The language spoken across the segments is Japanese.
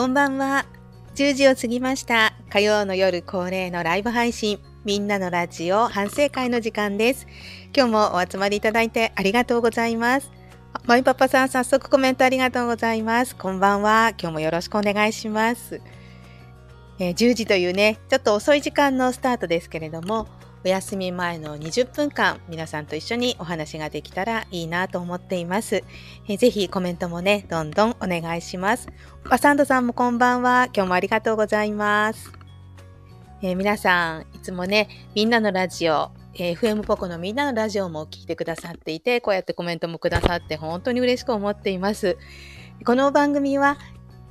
こんばんは。10時を過ぎました。火曜の夜恒例のライブ配信、みんなのラジオ反省会の時間です。今日もお集まりいただいてありがとうございます。マイパパさん、早速コメントありがとうございます。こんばんは。今日もよろしくお願いします。えー10時というね、ちょっと遅い時間のスタートですけれども、お休み前の20分間、皆さんと一緒にお話ができたらいいなと思っています。えーぜひコメントもね、どんどんお願いします。バサンドさんもこんばんは。今日もありがとうございます。えー皆さん、いつもね、みんなのラジオ、えー FM ポコのみんなのラジオも聞いてくださっていて、こうやってコメントもくださって本当に嬉しく思っています。この番組は、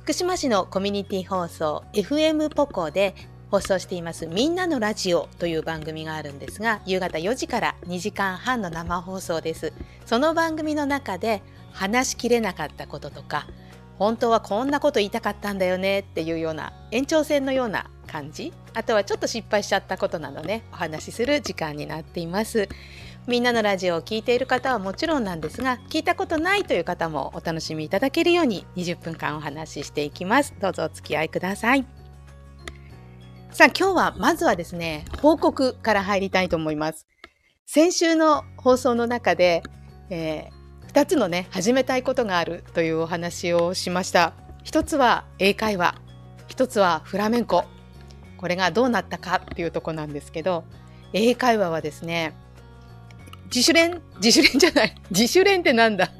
福島市のコミュニティ放送 FM ポコで放送していますみんなのラジオという番組があるんですが夕方4時から2時間半の生放送です。その番組の中で話しきれなかったこととか本当はこんなこと言いたかったんだよねっていうような延長線のような感じ。あとはちょっと失敗しちゃったことなどねお話しする時間になっています。みんなのラジオを聞いている方はもちろんなんですが聞いたことないという方もお楽しみいただけるように20分間お話ししていきます。どうぞお付き合いください。さあ今日はまずはですね報告から入りたいと思います。先週の放送の中で、え2つのね始めたいことがあるというお話をしました。一つは英会話。一つはフラメンコ。これがどうなったかっていうとこなんですけど英会話はですね自主練自主練じゃない。自主練ってなんだ。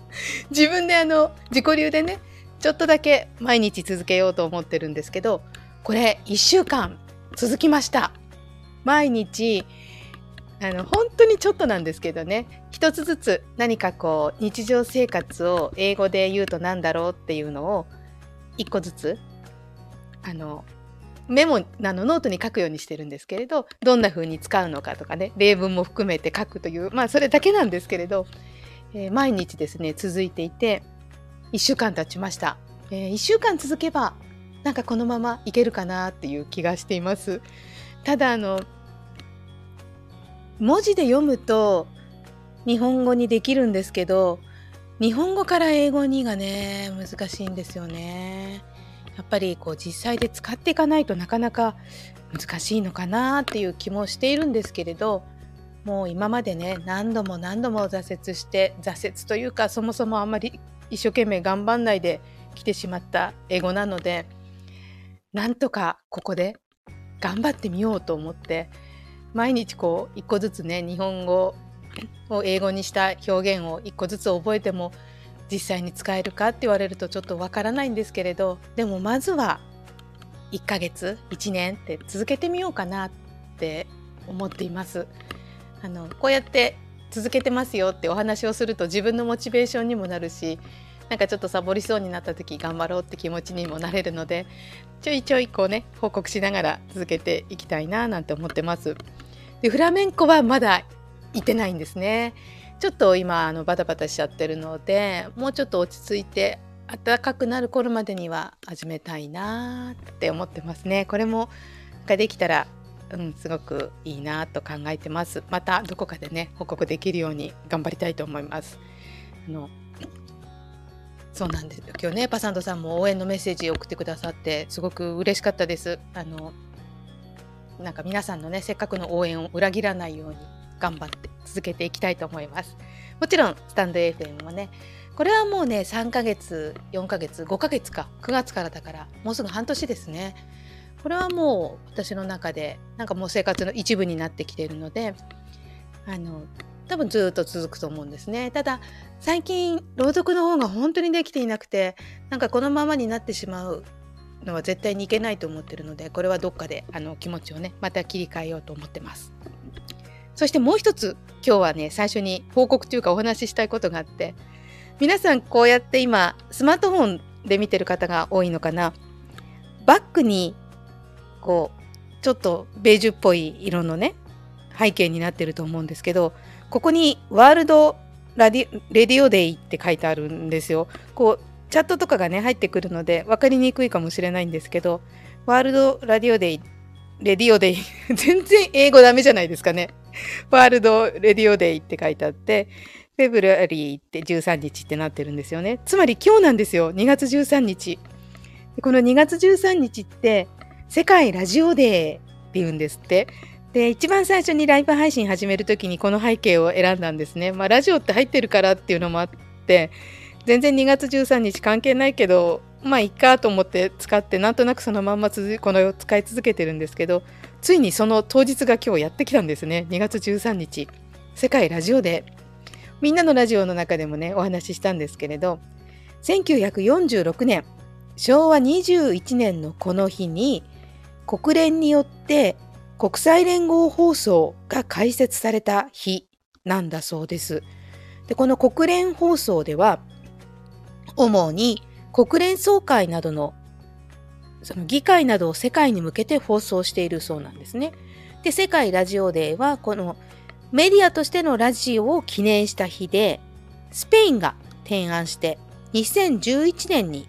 自分であの自己流でねちょっとだけ毎日続けようと思ってるんですけどこれ1週間続きました。毎日あの本当にちょっとなんですけどね。一つずつ何かこう日常生活を英語で言うと何だろうっていうのを一個ずつあのメモあのノートに書くようにしてるんですけれどどんな風に使うのかとかね例文も含めて書くというまあそれだけなんですけれど、えー毎日ですね続いていて1週間経ちました、え1週間続けばなんかこのままいけるかなっていう気がしています。ただあの文字で読むと日本語にできるんですけど日本語から英語にがね難しいんですよね。やっぱりこう実際で使っていかないとなかなか難しいのかなっていう気もしているんですけれどもう今までね何度も何度も挫折して挫折というかそもそもあんまり一生懸命頑張んないで来てしまった英語なのでなんとかここで頑張ってみようと思って毎日こう一個ずつね日本語を英語にした表現を一個ずつ覚えても実際に使えるかって言われるとちょっとわからないんですけれどでもまずは1ヶ月1年って続けてみようかなって思っています。あのこうやって続けてますよってお話をすると自分のモチベーションにもなるしなんかちょっとサボりそうになった時頑張ろうって気持ちにもなれるのでちょいちょいこうね報告しながら続けていきたいななんて思ってます。でフラメンコはまだ行ってないんですね。ちょっと今あのバタバタしちゃってるのでもうちょっと落ち着いて暖かくなる頃までには始めたいなって思ってますね。これもができたらうん、すごくいいなと考えてます。またどこかでね報告できるように頑張りたいと思います。あのそうなんです今日ねパサンドさんも応援のメッセージを送ってくださってすごく嬉しかったです。あのなんか皆さんのねせっかくの応援を裏切らないように頑張って続けていきたいと思います。もちろんスタンド FM もねこれはもうね3ヶ月4ヶ月5ヶ月か9月からだからもうすぐ半年ですね。これはもう私の中でなんかもう生活の一部になってきているのであの多分ずっと続くと思うんですね。ただ最近朗読の方が本当にできていなくてなんかこのままになってしまうのは絶対にいけないと思ってるのでこれはどっかであの気持ちをねまた切り替えようと思ってます。そしてもう一つ今日はね最初に報告というかお話ししたいことがあって皆さんこうやって今スマートフォンで見てる方が多いのかな。バックにこうちょっとベージュっぽい色のね背景になってると思うんですけどここに「 World ラディ Radio Day」って書いてあるんですよ。こうチャットとかがね入ってくるので分かりにくいかもしれないんですけど「ワールドラディオデイ」 Radio Day 全然英語ダメじゃないですかね。 World Radio Day って書いてあって February って13日ってなってるんですよね。つまり今日なんですよ2月13日。この2月13日って世界ラジオデーって言うんですって。で一番最初にライブ配信始める時にこの背景を選んだんですね。まあラジオって入ってるからっていうのもあって全然2月13日関係ないけどまあいっかと思って使ってなんとなくそのまんまこの使い続けてるんですけどついにその当日が今日やってきたんですね。2月13日。世界ラジオでみんなのラジオの中でもねお話ししたんですけれど1946年。昭和21年のこの日に国連によって国際連合放送が開設された日なんだそうです。でこの国連放送では主に国連総会などのその議会などを世界に向けて放送しているそうなんですね。で世界ラジオデーはこのメディアとしてのラジオを記念した日でスペインが提案して2011年に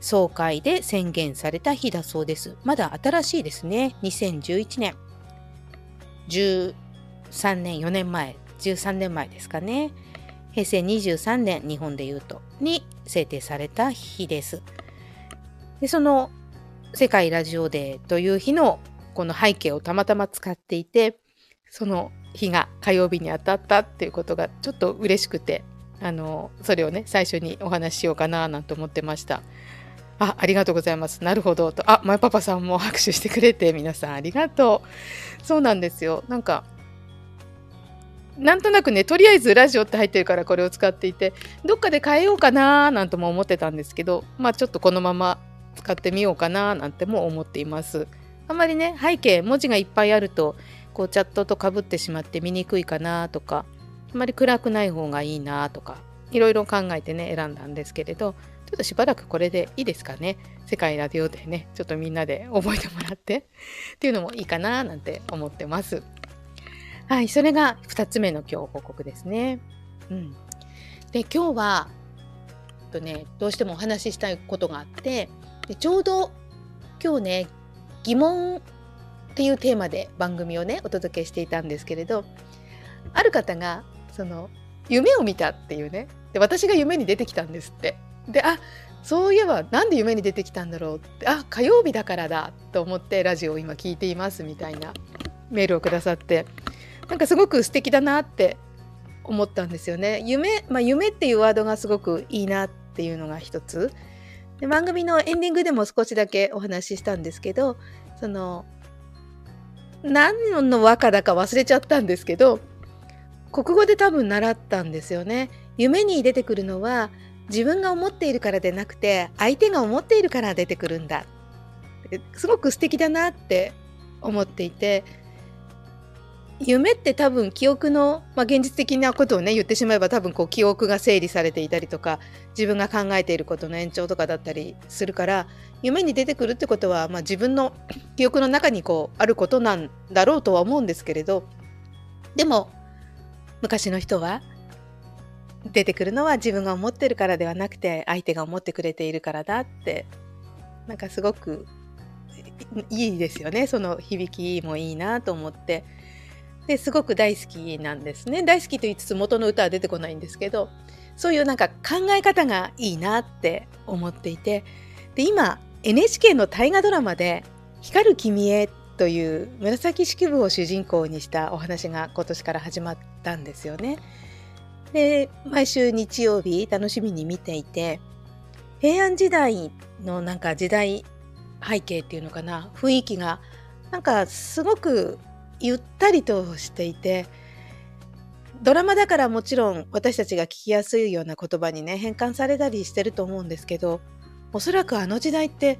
総会で宣言された日だそうです。まだ新しいですね。2011年。13年、4年前、13年前ですかね。平成23年、日本で言うと、に制定された日です。で、その世界ラジオデーという日のこの背景をたまたま使っていて、その日が火曜日に当たったっていうことがちょっと嬉しくて、あの、それをね、最初にお話ししようかななんて思ってました。あ、ありがとうございます。なるほど。と、あ、マイパパさんも拍手してくれて、皆さんありがとう。そうなんですよ。なんか、なんとなくね、とりあえずラジオって入ってるからこれを使っていて、どっかで変えようかなーなんても思ってたんですけど、まあちょっとこのまま使ってみようかななんても思っています。あんまりね、背景、文字がいっぱいあると、こうチャットとかぶってしまって見にくいかなとか、あまり暗くない方がいいなとか、いろいろ考えてね、選んだんですけれど、ちょっとしばらくこれでいいですかね。世界ラディオでね、ちょっとみんなで覚えてもらってっていうのもいいかななんて思ってます。はい、それが2つ目の今日報告ですね。うん。で、今日は、とね、どうしてもお話ししたいことがあって、でちょうど今日ね、疑問っていうテーマで番組をね、お届けしていたんですけれど、ある方が、その、夢を見たっていうね、で私が夢に出てきたんですって。であそういえば何で夢に出てきたんだろうってあ火曜日だからだと思ってラジオを今聞いていますみたいなメールをくださってなんかすごく素敵だなって思ったんですよね。夢、まあ、夢っていうワードがすごくいいなっていうのが一つ。で番組のエンディングでも少しだけお話ししたんですけどその何の和歌だか忘れちゃったんですけど国語で多分習ったんですよね。夢に出てくるのは自分が思っているからでなくて相手が思っているから出てくるんだ。すごく素敵だなって思っていて夢って多分記憶の、まあ、現実的なことをね言ってしまえば多分こう記憶が整理されていたりとか自分が考えていることの延長とかだったりするから夢に出てくるってことは、まあ、自分の 記憶の中にこうあることなんだろうとは思うんですけれどでも昔の人は出てくるのは自分が思ってるからではなくて相手が思ってくれているからだってなんかすごくいいですよね。その響きもいいなと思って。ですごく大好きなんですね。大好きと言いつつ元の歌は出てこないんですけどそういうなんか考え方がいいなって思っていて。で今 NHK の大河ドラマで「光る君へ」という紫式部を主人公にしたお話が今年から始まったんですよね。で毎週日曜日楽しみに見ていて平安時代のなんか時代背景っていうのかな雰囲気がなんかすごくゆったりとしていてドラマだからもちろん私たちが聞きやすいような言葉にね変換されたりしてると思うんですけどおそらくあの時代って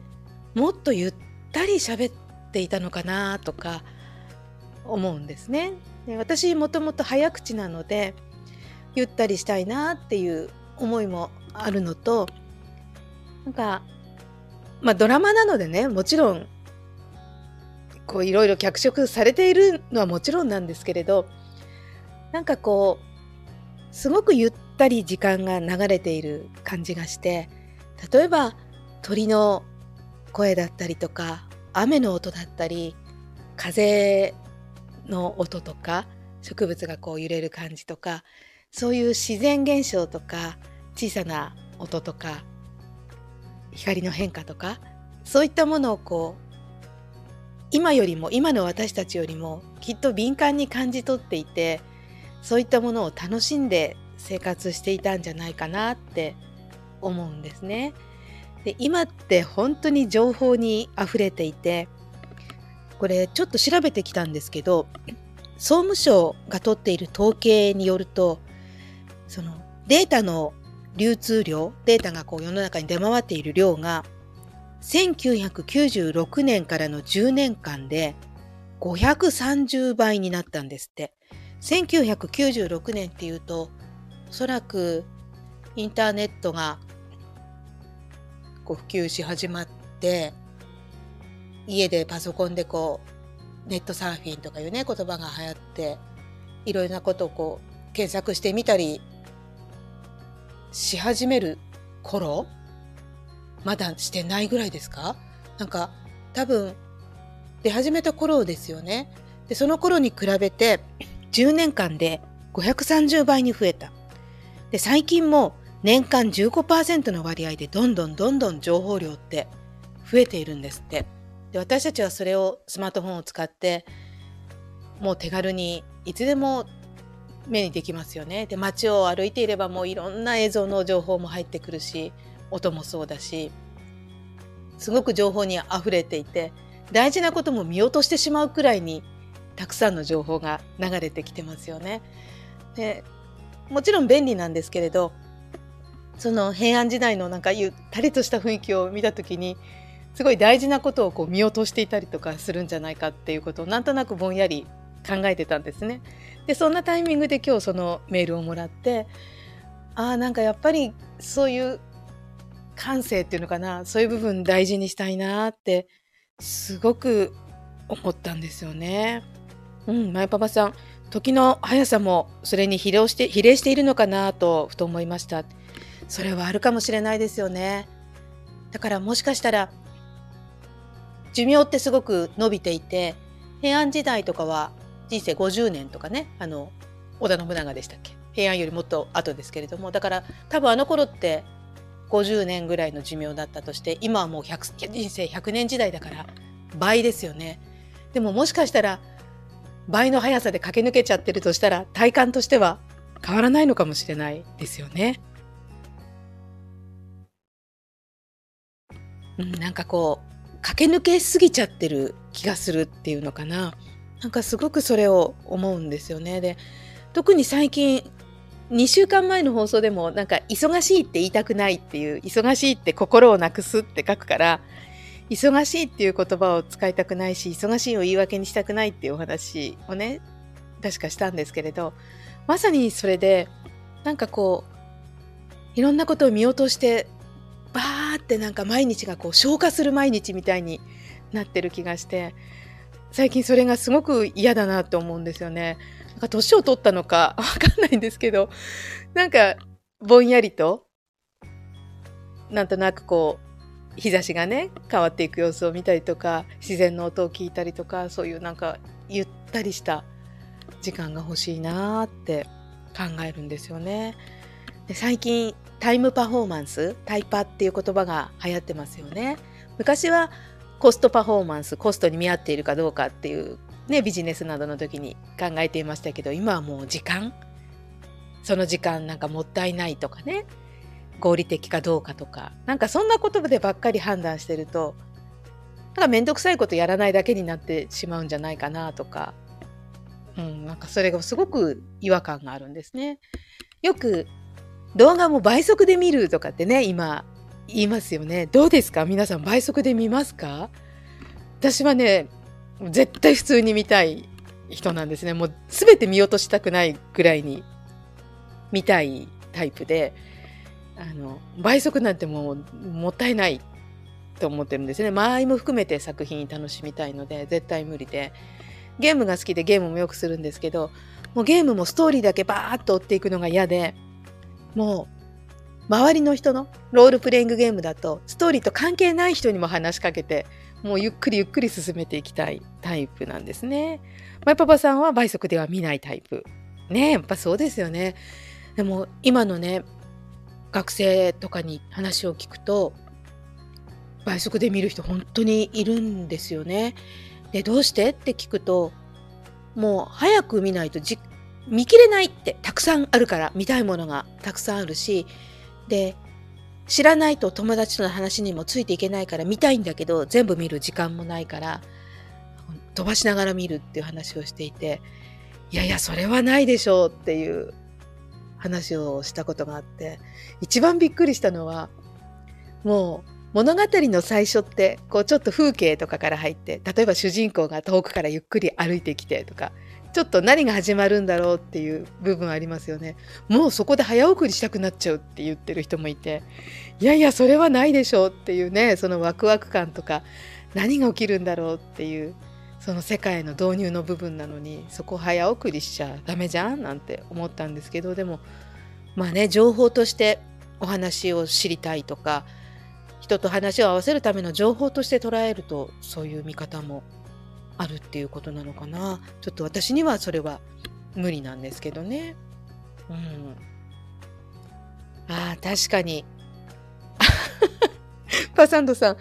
もっとゆったり喋っていたのかなとか思うんですね。で私もともと早口なのでゆったりしたいなっていう思いもあるのとなんかまあドラマなのでねもちろんこういろいろ脚色されているのはもちろんなんですけれどなんかこうすごくゆったり時間が流れている感じがして例えば鳥の声だったりとか雨の音だったり風の音とか植物がこう揺れる感じとかそういう自然現象とか小さな音とか光の変化とかそういったものをこう今よりも今の私たちよりもきっと敏感に感じ取っていてそういったものを楽しんで生活していたんじゃないかなって思うんですね。で今って本当に情報にあふれていてこれちょっと調べてきたんですけど総務省が取っている統計によるとそのデータの流通量データがこう世の中に出回っている量が1996年からの10年間で530倍になったんですって。1996年っていうとおそらくインターネットがこう普及し始まって家でパソコンでこうネットサーフィンとかいうね言葉が流行っていろいろなことをこう検索してみたりし始める頃？まだしてないぐらいですか？なんか多分出始めた頃ですよね。でその頃に比べて10年間で530倍に増えた。で最近も年間15%の割合でどんどんどんどん情報量って増えているんですって。で私たちはそれをスマートフォンを使ってもう手軽にいつでも目にできますよね。で街を歩いていればもういろんな映像の情報も入ってくるし音もそうだしすごく情報にあふれていて大事なことも見落としてしまうくらいにたくさんの情報が流れてきてますよね。でもちろん便利なんですけれどその平安時代のなんかゆったりとした雰囲気を見た時にすごい大事なことをこう見落としていたりとかするんじゃないかっていうことをなんとなくぼんやり考えてたんですね。でそんなタイミングで今日そのメールをもらってああなんかやっぱりそういう感性っていうのかなそういう部分大事にしたいなってすごく思ったんですよね。うん、マイパパさん時の速さもそれに比例して比例しているのかなとふと思いました。それはあるかもしれないですよね。だからもしかしたら寿命ってすごく伸びていて平安時代とかは人生50年とかねあの織田信長でしたっけ？平安よりもっと後ですけれどもだから多分あの頃って50年ぐらいの寿命だったとして今はもう100人生100年時代だから倍ですよね。でももしかしたら倍の速さで駆け抜けちゃってるとしたら体感としては変わらないのかもしれないですよね。うん、なんかこう駆け抜けすぎちゃってる気がするっていうのかな。なんかすごくそれを思うんですよね。で特に最近2週間前の放送でもなんか忙しいって言いたくないっていう忙しいって心をなくすって書くから忙しいっていう言葉を使いたくないし忙しいを言い訳にしたくないっていうお話をね確かしたんですけれどまさにそれでなんかこういろんなことを見落としてバーってなんか毎日がこう消化する毎日みたいになってる気がして最近それがすごく嫌だなと思うんですよね。なんか年を取ったのか わかんないんですけど、なんかぼんやりと、なんとなくこう、日差しがね、変わっていく様子を見たりとか、自然の音を聞いたりとか、そういうなんかゆったりした時間が欲しいなって考えるんですよね。で最近タイムパフォーマンスタイパっていう言葉が流行ってますよね。昔はコストパフォーマンスコストに見合っているかどうかっていうね、ビジネスなどの時に考えていましたけど今はもう時間？その時間なんかもったいないとかね？合理的かどうかとか。なんかそんな言葉でばっかり判断してるとなんか面倒くさいことやらないだけになってしまうんじゃないかなとか、うん、なんかそれがすごく違和感があるんですね。よく動画も倍速で見るとかってね今言いますよね。どうですか？皆さん倍速で見ますか？私はね絶対普通に見たい人なんですね。もう全て見落としたくないぐらいに見たいタイプで、あの、倍速なんてもうもったいないと思ってるんですね。間合いも含めて作品楽しみたいので、絶対無理で。ゲームが好きでゲームもよくするんですけど、もうゲームもストーリーだけバーッと追っていくのが嫌で、もう周りの人のロールプレイングゲームだとストーリーと関係ない人にも話しかけてもうゆっくりゆっくり進めていきたいタイプなんですね。マイパパさんは倍速では見ないタイプ。ねやっぱそうですよね。でも今のね学生とかに話を聞くと倍速で見る人本当にいるんですよね。でどうしてって聞くともう早く見ないとじ見切れないってたくさんあるから見たいものがたくさんあるしで知らないと友達との話にもついていけないから見たいんだけど全部見る時間もないから飛ばしながら見るっていう話をしていていやいやそれはないでしょうっていう話をしたことがあって一番びっくりしたのはもう物語の最初ってこうちょっと風景とかから入って例えば主人公が遠くからゆっくり歩いてきてとかちょっと何が始まるんだろうっていう部分ありますよね。もうそこで早送りしたくなっちゃうって言ってる人もいていやいやそれはないでしょうっていうねそのワクワク感とか何が起きるんだろうっていうその世界の導入の部分なのにそこ早送りしちゃダメじゃんなんて思ったんですけどでもまあね情報としてお話を知りたいとか人と話を合わせるための情報として捉えるとそういう見方もあるっていうことなのかなちょっと私にはそれは無理なんですけどね。うん、あ確かに パサンドさん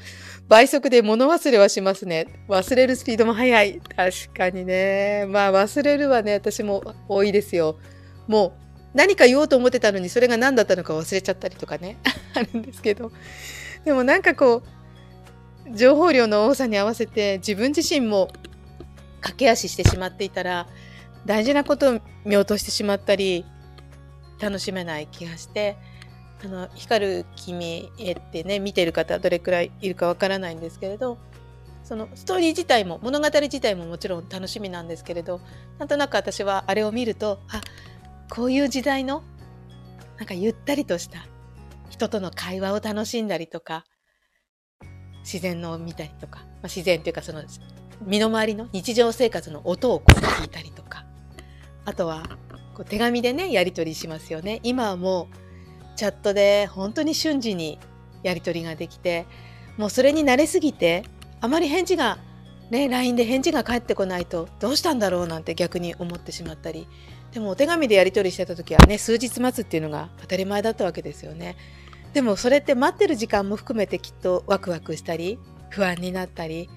倍速で物忘れはしますね。忘れるスピードも速い。確かにね。まあ忘れるはね、私も多いですよ。もう何か言おうと思ってたのにそれが何だったのか忘れちゃったりとかね。あるんですけど。でもなんかこう、情報量の多さに合わせて自分自身も駆け足してしまっていたら大事なことを見落としてしまったり楽しめない気がしてあの光る君へってね見てる方どれくらいいるかわからないんですけれどそのストーリー自体も物語自体ももちろん楽しみなんですけれどなんとなく私はあれを見るとあこういう時代のなんかゆったりとした人との会話を楽しんだりとか自然のを見たりとか、まあ、自然というかその身の回りの日常生活の音をこう聞いたりとか。あとはこう手紙でねやり取りしますよね。今はもうチャットで本当に瞬時にやり取りができてもうそれに慣れすぎてあまり返事がね LINE で返事が返ってこないとどうしたんだろうなんて逆に思ってしまったり。でもお手紙でやり取りしてた時はね数日待つっていうのが当たり前だったわけですよね。でもそれって待ってる時間も含めてきっとワクワクしたり不安になったり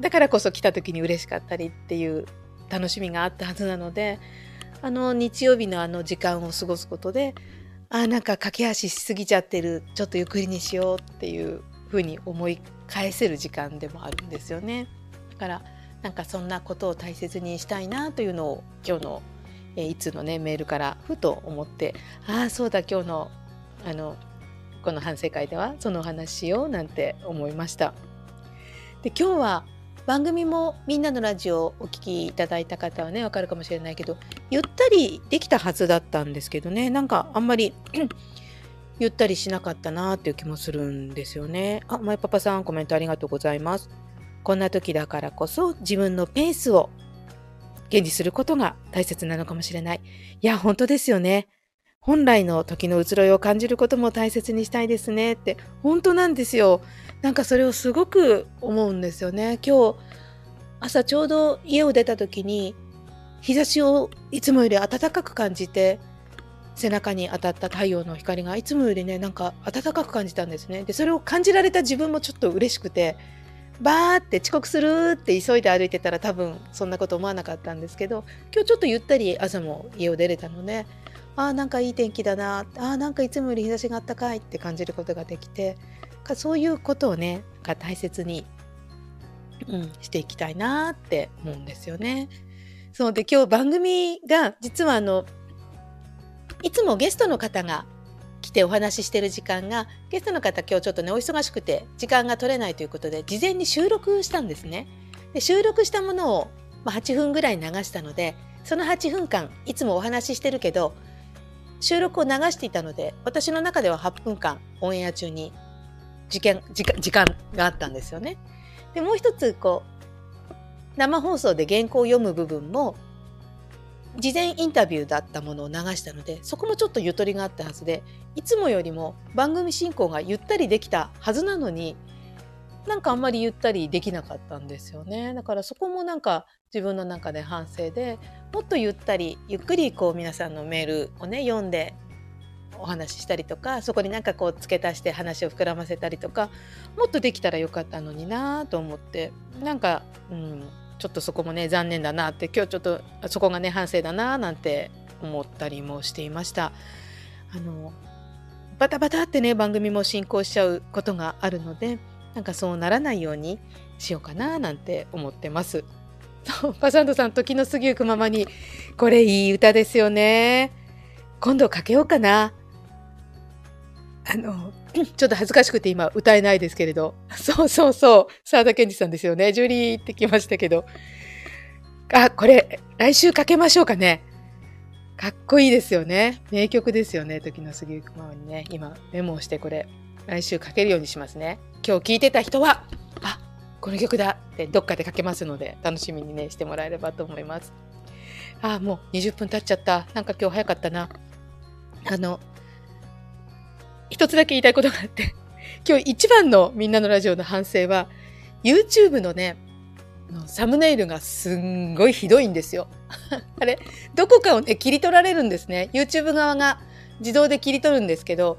だからこそ来た時に嬉しかったりっていう楽しみがあったはずなのであの日曜日のあの時間を過ごすことであなんか駆け足しすぎちゃってるちょっとゆっくりにしようっていうふうに思い返せる時間でもあるんですよね。だからなんかそんなことを大切にしたいなというのを今日のえいつのねメールからふと思ってああそうだ今日のあのこの反省会ではそのお話しようなんて思いました。で今日は番組もみんなのラジオをお聴きいただいた方はねわかるかもしれないけどゆったりできたはずだったんですけどねなんかあんまり ゆったりしなかったなっていう気もするんですよね。あ、まいパパさんコメントありがとうございます。こんな時だからこそ自分のペースを現実することが大切なのかもしれない。いや、本当ですよね。本来の時の移ろいを感じることも大切にしたいですねって本当なんですよ。なんかそれをすごく思うんですよね。今日朝ちょうど家を出た時に日差しをいつもより暖かく感じて背中に当たった太陽の光がいつもよりねなんか暖かく感じたんですね。でそれを感じられた自分もちょっと嬉しくてバーって遅刻するって急いで歩いてたら多分そんなこと思わなかったんですけど今日ちょっとゆったり朝も家を出れたのでああなんかいい天気だなああなんかいつもより日差しがあったかいって感じることができてかそういうことをねが大切に、うん、していきたいなって思うんですよね。そうで今日番組が実はあのいつもゲストの方が来てお話ししてる時間がゲストの方今日ちょっとねお忙しくて時間が取れないということで事前に収録したんですね。で収録したものを、まあ、8分ぐらい流したのでその8分間いつもお話ししてるけど収録を流していたので私の中では8分間オンエア中に時間時間があったんですよね。でもう一つこう生放送で原稿を読む部分も事前インタビューだったものを流したのでそこもちょっとゆとりがあったはずでいつもよりも番組進行がゆったりできたはずなのになんかあんまりゆったりできなかったんですよねだからそこもなんか自分の中で反省でもっとゆったりゆっくりこう皆さんのメールをね読んでお話ししたりとかそこになんかこう付け足して話を膨らませたりとかもっとできたらよかったのになと思ってなんか、うん、ちょっとそこもね残念だなって今日ちょっとそこがね反省だななんて思ったりもしていました。あのバタバタってね番組も進行しちゃうことがあるのでなんかそうならないようにしようかななんて思ってます。パサンドさん時の過ぎゆくままにこれいい歌ですよね。今度かけようかな。あの、ちょっと恥ずかしくて今歌えないですけれど。そうそうそう。沢田健二さんですよね。ジュリーってきましたけど。あ、これ、来週かけましょうかね。かっこいいですよね。名曲ですよね。時の過ぎゆくままにね。今、メモをしてこれ、来週かけるようにしますね。今日聴いてた人は、あ、この曲だってどっかでかけますので、楽しみにね、してもらえればと思います。あ、もう20分経っちゃった。なんか今日早かったな。あの、一つだけ言いたいことがあって、今日一番のみんなのラジオの反省は、YouTube のね、サムネイルがすんごいひどいんですよ。あれ、どこかをね、切り取られるんですね。YouTube 側が自動で切り取るんですけど、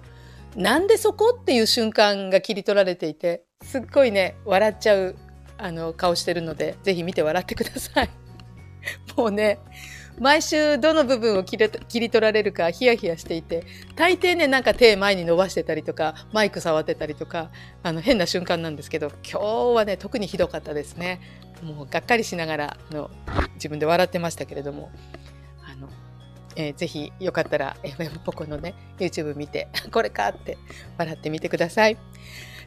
なんでそこっていう瞬間が切り取られていて、すっごいね、笑っちゃうあの顔してるので、ぜひ見て笑ってください。もうね、毎週どの部分を切り取られるかヒヤヒヤしていて大抵ねなんか手前に伸ばしてたりとかマイク触ってたりとかあの変な瞬間なんですけど今日はね特にひどかったですねもうがっかりしながらの自分で笑ってましたけれどもあの、えー、ぜひよかったら FM ポコのね YouTube 見て これかって笑ってみてください。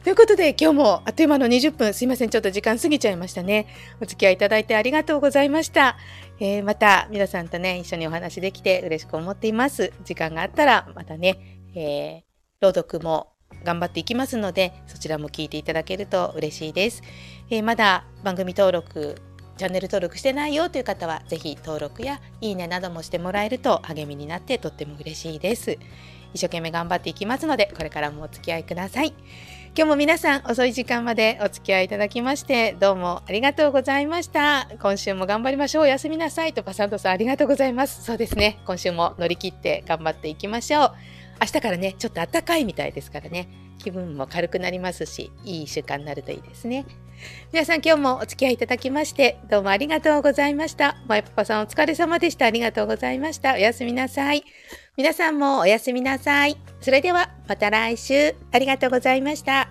ということで今日もあっという間の20分すいませんちょっと時間過ぎちゃいましたね。お付き合いいただいてありがとうございました、えー、また皆さんとね一緒にお話できて嬉しく思っています。時間があったらまたね、えー、朗読も頑張っていきますのでそちらも聞いていただけると嬉しいです、えー、まだ番組登録チャンネル登録してないよという方はぜひ登録やいいねなどもしてもらえると励みになってとっても嬉しいです。一生懸命頑張っていきますのでこれからもお付き合いください。今日も皆さん遅い時間までお付き合いいただきましてどうもありがとうございました。今週も頑張りましょう。おやすみなさいとパサントさんありがとうございます。そうですね。今週も乗り切って頑張っていきましょう。明日からねちょっと暖かいみたいですからね。気分も軽くなりますしいい習慣になるといいですね。皆さん今日もお付き合いいただきましてどうもありがとうございました。まやパパさんお疲れ様でした。ありがとうございました。おやすみなさい。皆さんもおやすみなさい。それではまた来週。ありがとうございました。